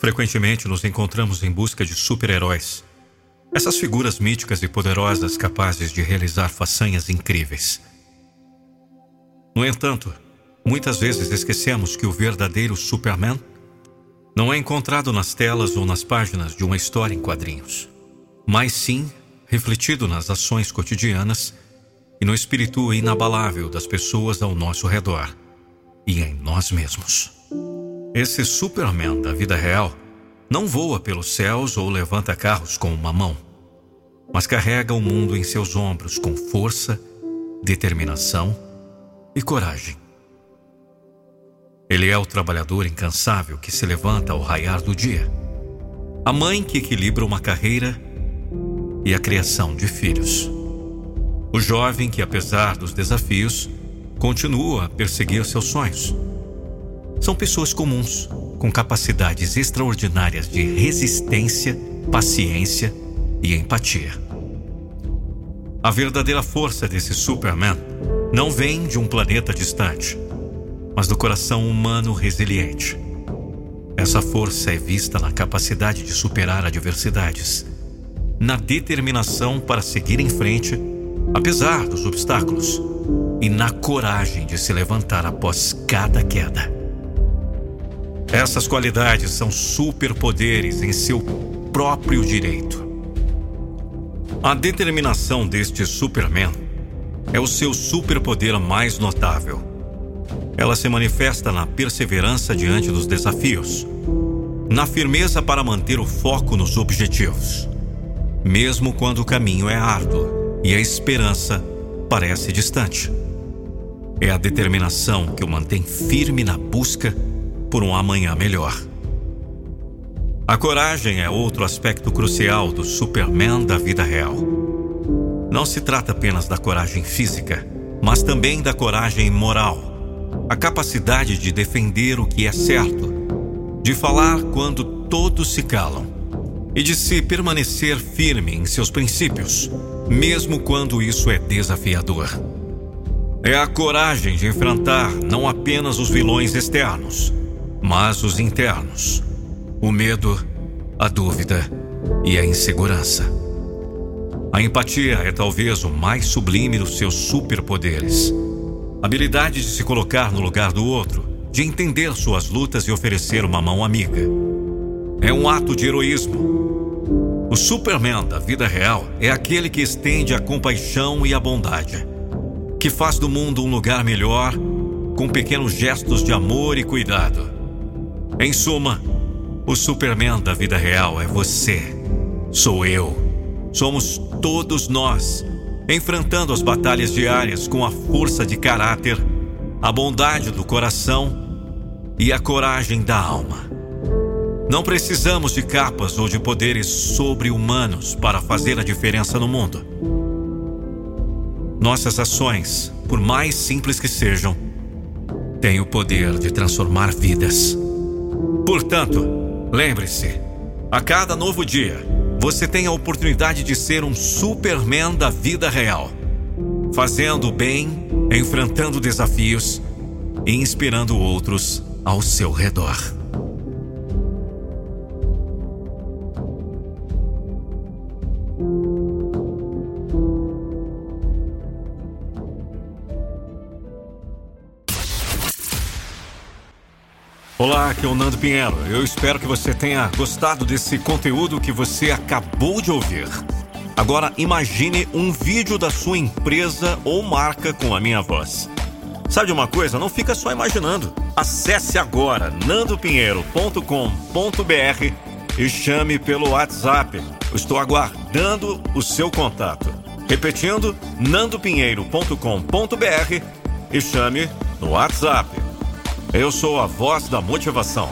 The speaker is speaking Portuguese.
Frequentemente nos encontramos em busca de super-heróis. Essas figuras míticas e poderosas capazes de realizar façanhas incríveis. No entanto, muitas vezes esquecemos que o verdadeiro Superman não é encontrado nas telas ou nas páginas de uma história em quadrinhos, mas sim refletido nas ações cotidianas e no espírito inabalável das pessoas ao nosso redor e em nós mesmos. Esse Superman da vida real não voa pelos céus ou levanta carros com uma mão, mas carrega o mundo em seus ombros com força, determinação e coragem. Ele é o trabalhador incansável que se levanta ao raiar do dia, a mãe que equilibra uma carreira e a criação de filhos, o jovem que, apesar dos desafios, continua a perseguir seus sonhos são pessoas comuns, com capacidades extraordinárias de resistência, paciência e empatia. A verdadeira força desse Superman não vem de um planeta distante, mas do coração humano resiliente. Essa força é vista na capacidade de superar adversidades, na determinação para seguir em frente, apesar dos obstáculos, e na coragem de se levantar após cada queda. Essas qualidades são superpoderes em seu próprio direito. A determinação deste Superman é o seu superpoder mais notável. Ela se manifesta na perseverança diante dos desafios, na firmeza para manter o foco nos objetivos, mesmo quando o caminho é árduo e a esperança parece distante. É a determinação que o mantém firme na busca por um amanhã melhor. A coragem é outro aspecto crucial do Superman da vida real. Não se trata apenas da coragem física, mas também da coragem moral. A capacidade de defender o que é certo, de falar quando todos se calam e de se permanecer firme em seus princípios, mesmo quando isso é desafiador. É a coragem de enfrentar não apenas os vilões externos, mas os internos: o medo, a dúvida e a insegurança. A empatia é talvez o mais sublime dos seus superpoderes. Habilidade de se colocar no lugar do outro, de entender suas lutas e oferecer uma mão amiga. É um ato de heroísmo. O Superman da vida real é aquele que estende a compaixão e a bondade, que faz do mundo um lugar melhor com pequenos gestos de amor e cuidado. Em suma, o Superman da vida real é você, sou eu, somos todos nós, enfrentando as batalhas diárias com a força de caráter, a bondade do coração e a coragem da alma. Não precisamos de capas ou de poderes sobre-humanos para fazer a diferença no mundo. Nossas ações, por mais simples que sejam, têm o poder de transformar vidas. Portanto, lembre-se: a cada novo dia, você tem a oportunidade de ser um Superman da vida real, fazendo o bem, enfrentando desafios e inspirando outros ao seu redor. Olá, aqui é o Nando Pinheiro. Eu espero que você tenha gostado desse conteúdo que você acabou de ouvir. Agora imagine um vídeo da sua empresa ou marca com a minha voz. Sabe de uma coisa? Não fica só imaginando. Acesse agora nandopinheiro.com.br e chame pelo WhatsApp. Estou aguardando o seu contato. Repetindo, nandopinheiro.com.br e chame no WhatsApp. Eu sou a voz da motivação.